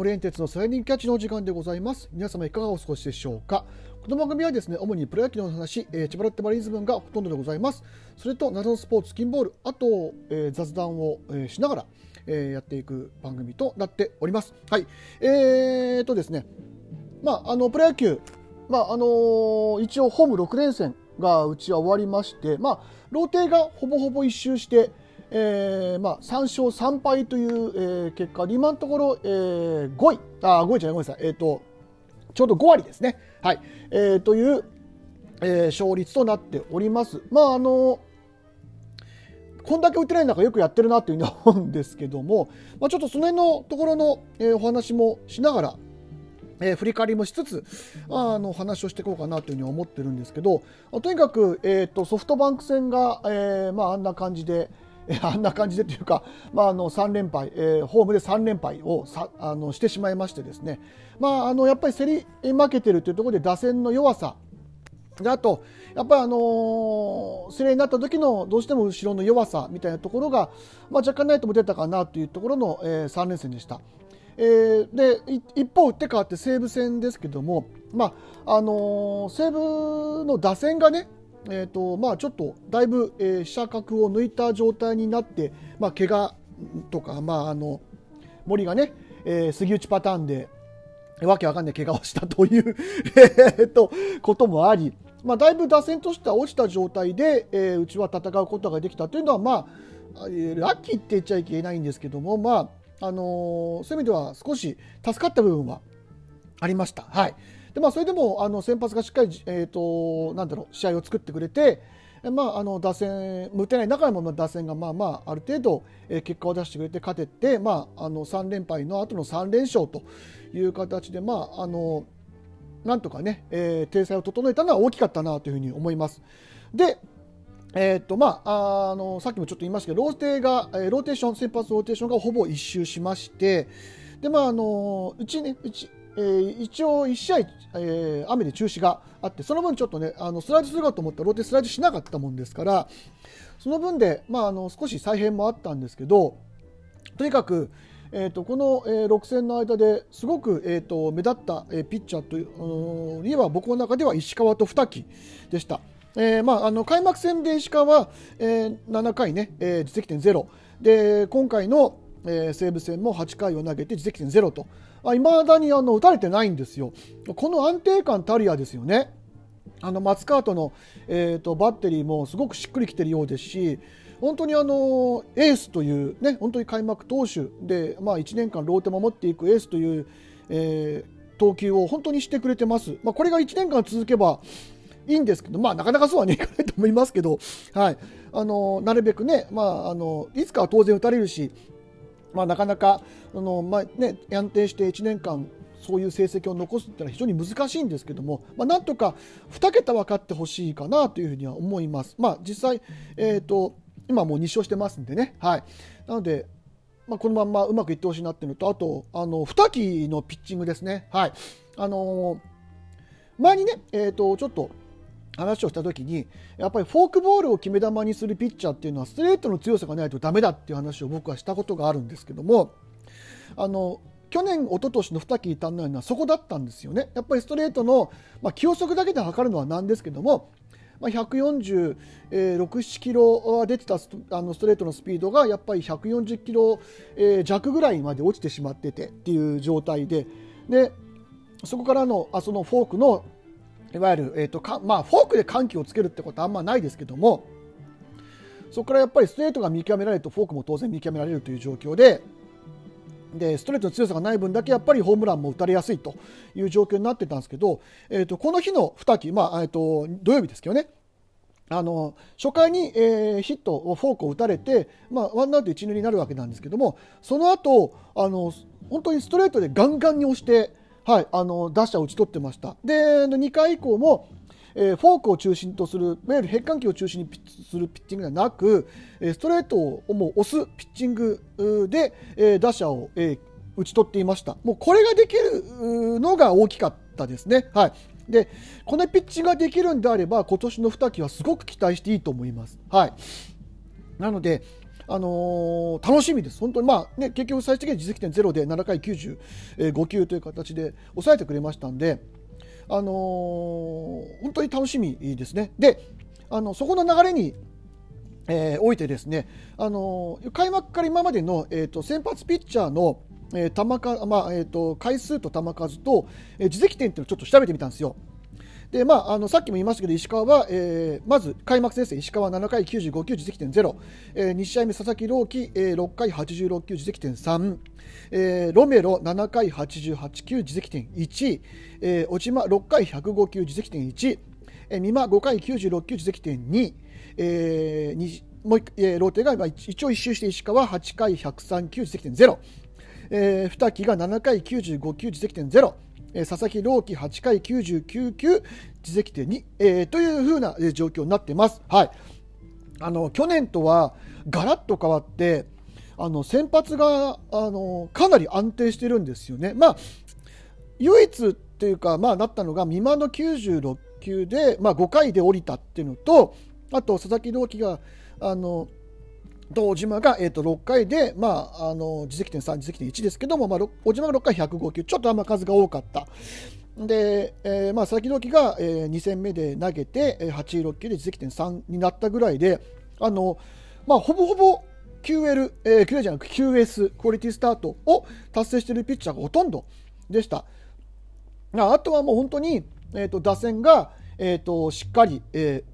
森園鉄のスライディンキャッチのお時間でございます。皆様いかがお過ごしでしょうか。この番組はですね主にプロ野球の話、えー、千葉ロッテマリーズ分がほとんどでございます。それと謎のスポーツキンボールあと、えー、雑談を、えー、しながら、え、やっていく番組となっております。はい。えーとですね。まああのプロ野球。まああのー、一応ホーム6連戦がうちは終わりましてまあローテがほぼほぼ一周してえーまあ、3勝3敗という、えー、結果今のところ、えー、5位。あ5位じゃないごめんなさい、えーと、ちょうど5割ですね、はい。えー、という、えー、勝率となっております。まああのこんだけ打てない中よくやってるなというふうに思うんですけども、まあ、ちょっとその辺のところの、えー、お話もしながら、えー、振り返りもしつつあの話をしていこうかなというふうに思ってるんですけどとにかく、えーと、ソフトバンク戦が、えーまあ、あんな感じで、あんな感じでというか、まあ、あの3連敗、えー、ホームで3連敗をさあのしてしまいましてですね、まあ、あのやっぱり競り負けてるというところで打線の弱さであと、やっぱりあのー、競りになった時のどうしても後ろの弱さみたいなところが、まあ、若干ないとも出たかなというところの、えー、3連戦でした。えー、で一方打って変わって西武戦ですけども、まああのー、西武の打線がねえーとまあ、ちょっとだいぶ、えー、飛車角を抜いた状態になって、まあ、怪我とか、まあ、あの森がね、えー、杉内パターンでわけわかんない怪我をしたという えとこともあり、まあ、だいぶ打線としては落ちた状態で、えー、うちは戦うことができたというのは、まあ、ラッキーって言っちゃいけないんですけども、まああのー、そういう意味では少し助かった部分はありました。はいでまあ、それでもあの先発がしっかり、えーと、なんだろう試合を作ってくれて、まあ、あの打線、打てない中でも打線がまあまあある程度、えー、結果を出してくれて勝てて、まあ、あの3連敗の後の3連勝という形で、まあ、あのなんとかね、えー、体裁を整えたのは大きかったなというふうに思います。で、えーとまあ、あのさっきもちょっと言いましたけどローテが、えー、ローテーション先発ローテーションがほぼ一周しましてで、まあ、あのうちねうちえー、一応1試合、えー、雨で中止があってその分ちょっとねあのスライドするかと思ったらローテスライドしなかったもんですからその分で、まあ、あの少し再編もあったんですけどとにかく、えーと、この、えー、6戦の間ですごく、えーと、目立った、えー、ピッチャーといえば僕の中では石川と二木でした。えーまあ、あの開幕戦で石川は、えー、7回ね、えー、実績点0で今回の、えー、西武戦も8回を投げて実績点0といまだにあの打たれてないんですよ。この安定感たるやですよね。あの松川との、えーと、バッテリーもすごくしっくりきているようですし本当にあのエースという、ね、本当に開幕投手で、まあ、1年間ローテ守っていくエースという、えー、投球を本当にしてくれてます。まあ、これが1年間続けばいいんですけど、まあ、なかなかそうは、ね、いかないと思いますけど、はい、あのなるべくね、まあ、あのいつかは当然打たれるしまあ、なかなかあの、まあね、安定して1年間そういう成績を残すっていうのは非常に難しいんですけども、まあ、なんとか2桁分かってほしいかなというふうには思います。まあ、実際、えーと、今もう2勝してますんでね、はい、なので、まあ、このままうまくいってほしいなっていうのとあとあの2期のピッチングですね。はいあのー、前にね、えーとちょっと話をした時にやっぱりフォークボールを決め球にするピッチャーっていうのはストレートの強さがないとダメだっていう話を僕はしたことがあるんですけどもあの去年、一昨年の二木単のようなそこだったんですよね。やっぱりストレートの、まあ、球速だけで測るのはなんですけども、まあ、146、7キロ出てたあのストレートのスピードがやっぱり140キロ、弱ぐらいまで落ちてしまっててっていう状態ででそこからのあそのフォークのいわゆる、えーとかまあ、フォークで緩急をつけるってことはあんまないですけどもそこからやっぱりストレートが見極められるとフォークも当然見極められるという状況ででストレートの強さがない分だけやっぱりホームランも打たれやすいという状況になってたんですけど、えー、とこの日の2期、まあえー、と土曜日ですけどねあの初回に、えー、ヒットをフォークを打たれて、まあ、ワンアウト一塁になるわけなんですけどもその後あの本当にストレートでガンガンに押してはい、あの打者を打ち取ってました。で、2回以降も、えー、フォークを中心とする、いわゆる変換球を中心にするピッチングではなく、えー、ストレートをもう押すピッチングで、えー、打者を、えー、打ち取っていました。もうこれができるのが大きかったですね。はい。で、このピッチングができるんであれば、今年の2期はすごく期待していいと思います。はい。なので、あのー、楽しみです、本当に、まあね、結局最終的に実績点0で7回95球という形で抑えてくれましたんで、あのー、本当に楽しみですね。であのそこの流れにえー、おいてですね、あのー、開幕から今までの、えーと、先発ピッチャーの、えー球かまあえーと、回数と球数と、えー、自責点っていうのをちょっと調べてみたんですよ。でまあ、あのさっきも言いましたけど石川は、えー、まず開幕戦ですね石川7回95球自責点0、えー、2試合目佐々木朗希、えー、6回86球自責点3、えー、ロメロ7回88球自責点1、えー、小島6回105球自責点1、えー、美馬5回96球自責点2、えー、もうえー、ローテが一応一周して石川8回103球自責点0、えー、二木が7回95球自責点0、佐々木朗希8回99球自責点2、えー、というふうな状況になっています。はい、あの去年とはガラッと変わってあの先発があのかなり安定してるんですよね。まあ、唯一っていうか、まあ、なったのが美馬の96球で、まあ、5回で降りたっていうのとあと佐々木朗希があの小島が、えー、と6回で、まあ、あの自責点3、自責点1ですけども、まあ、小島が6回105球、ちょっとあんま数が多かった。で、えー、まあ、佐々木朗希が、えー、2戦目で投げて、えー、86球で自責点3になったぐらいで、あのまあ、ほぼほぼ QL、えー、QL じゃなく QS、クオリティスタートを達成しているピッチャーがほとんどでした。あとはもう本当に、えーと、打線が、えーと、しっかり、え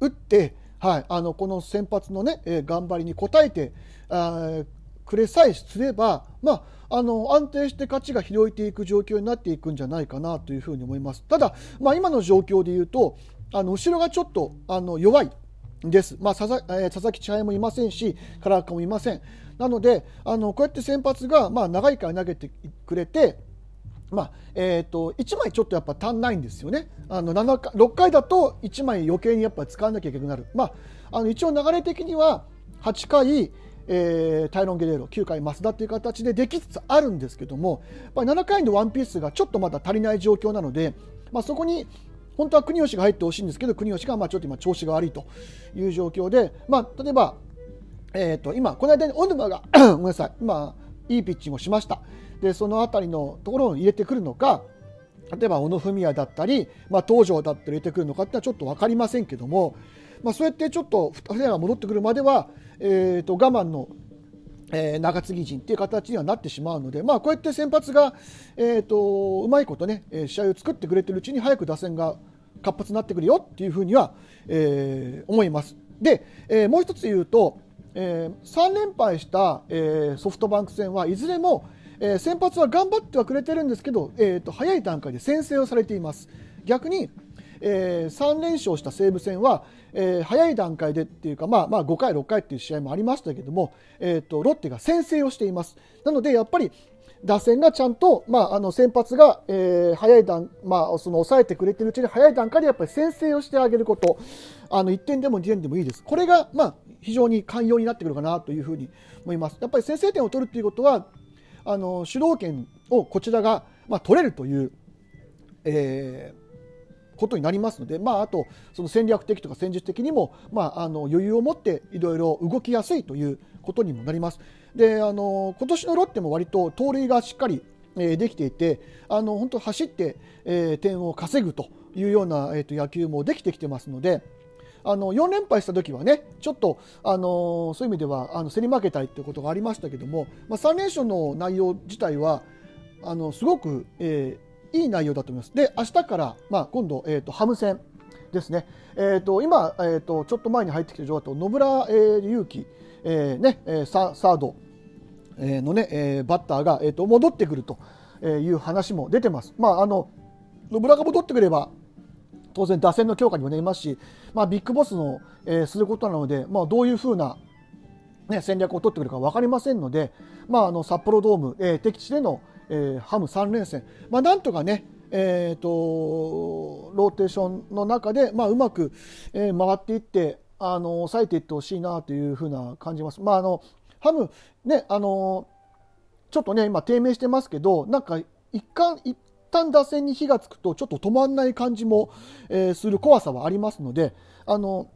ー、打って、はい、あのこの先発のね、えー、頑張りに応えてあくれさえすれば、まあ、あの安定して勝ちが広いていく状況になっていくんじゃないかなというふうに思います。ただ、まあ、今の状況でいうとあの後ろがちょっとあの弱いです、まあ佐々えー、佐々木千早もいませんし、唐岡もいません。なので、あのこうやって先発が、まあ、長いから投げてくれて、まあえーと、1枚ちょっとやっぱ足んないんですよね。あの7回6回だと1枚余計にやっぱ使わなきゃいけなくなる。まあ、あの一応流れ的には8回、えー、タイロン・ゲレーロ9回増田という形でできつつあるんですけどもやっぱ7回のワンピースがちょっとまだ足りない状況なので、まあ、そこに本当は国吉が入ってほしいんですけど国吉がまあちょっと今調子が悪いという状況で、まあ、例えば、えー、と今この間に小沼が ごめんなさい今いいピッチングをしましたでその辺りのところを入れてくるのか例えば小野文也だったり、まあ、東條だったり入れてくるのかってのはちょっと分かりませんけども、まあ、そうやってちょっと2人が戻ってくるまでは、えー、と我慢の、えー、中継ぎ陣っていう形にはなってしまうので、まあ、こうやって先発が、えー、とうまいことね試合を作ってくれてるうちに早く打線が活発になってくるよっていうふうには、えー、思います。で、えー、もう一つ言うと、えー、3連敗した、えー、ソフトバンク戦はいずれも、えー、先発は頑張ってはくれてるんですけど、えーと、早い段階で先制をされています。逆に、えー、3連勝した西武戦は、えー、早い段階でっていうか、まあ、まあ5回、6回っていう試合もありましたけども、えーと、ロッテが先制をしています。なのでやっぱり打線がちゃんと、まあ、あの先発が、えー、早い段、まあ、その抑えてくれてるうちに早い段階でやっぱり先制をしてあげること、あの1点でも2点でもいいです。これが、まあ、非常に寛容になってくるかなというふうに思います。やっぱり先制点を取るということは、あの主導権をこちらが、まあ、取れるという、えー、ことになりますので、まあ、あとその戦略的とか戦術的にも、まあ、あの余裕を持っていろいろ動きやすいということにもなります。であの今年のロッテも割と盗塁がしっかりできていてあの本当走って、えー、点を稼ぐというような、えーと野球もできてきてますので、あの4連敗した時はねちょっと、あのそういう意味ではあの競り負けたいということがありましたけども、まあ、3連勝の内容自体はあのすごく、えー、いい内容だと思います。で明日から、まあ、今度、えーと、ハム戦ですね、えーと、今、えーと、ちょっと前に入ってきた情報だと野村、えー、勇輝、えーねえー、ササード、え、のね、えー、バッターが、えー、と戻ってくるという話も出てます。まあ、あの野村が戻ってくれば当然打線の強化にもなりますし、まあ、ビッグボスの、えー、することなので、まあ、どういうふうな、ね、戦略を取ってくるか分かりませんので、まあ、あの札幌ドーム、えー、敵地での、えー、ハム3連戦、まあ、なんとかね、えーと、ローテーションの中で、まあ、うまく、えー、回っていってあの抑えていってほしいなというふうな感じます。まあ、あのハムねあのちょっとね今低迷してますけどなんか一貫一旦打線に火がつくとちょっと止まらない感じも、えー、する怖さはありますのであの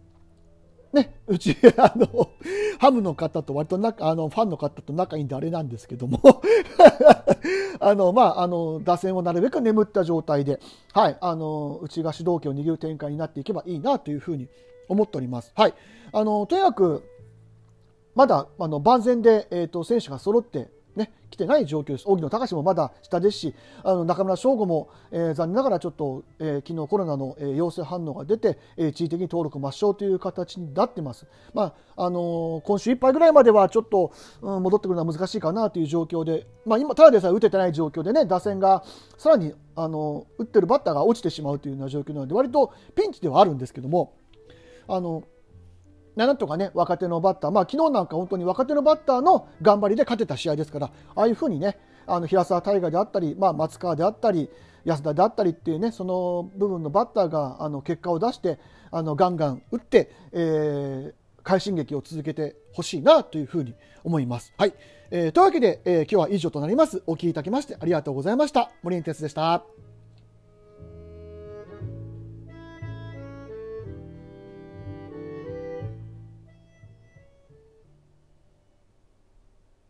ね、うち、あの、ハムの方と割と仲、あの、ファンの方と仲いいんであれなんですけども あの、まあ、あの、打線をなるべく眠った状態で、はい、あの、うちが主導権を握る展開になっていけばいいなというふうに思っております。はい。あの、とにかく、まだ、あの、万全で、えっ、ー、と、選手が揃って、ね、来てない状況です。荻野隆もまだ下ですし、あの中村翔吾も、えー、残念ながらちょっと、えー、昨日コロナの、えー、陽性反応が出て、えー、地位的に登録抹消という形になってます。まああのー、今週いっぱいぐらいまではちょっと、うん、戻ってくるのは難しいかなという状況で、まあ、今、ただでさえ打ててない状況でね、打線がさらに、あの打ってるバッターが落ちてしまうというような状況なので、割とピンチではあるんですけども、あのなんとかね、若手のバッター、まあ昨日なんか本当に若手のバッターの頑張りで勝てた試合ですから、ああいうふうにね、あの平沢大河であったり、まあ、松川であったり、安田であったりっていうね、その部分のバッターがあの結果を出して、あのガンガン打って、えー、快進撃を続けてほしいなというふうに思います。はい。えー、というわけで、えー、今日は以上となります。お聞きいただきましてありがとうございました。森根哲でした。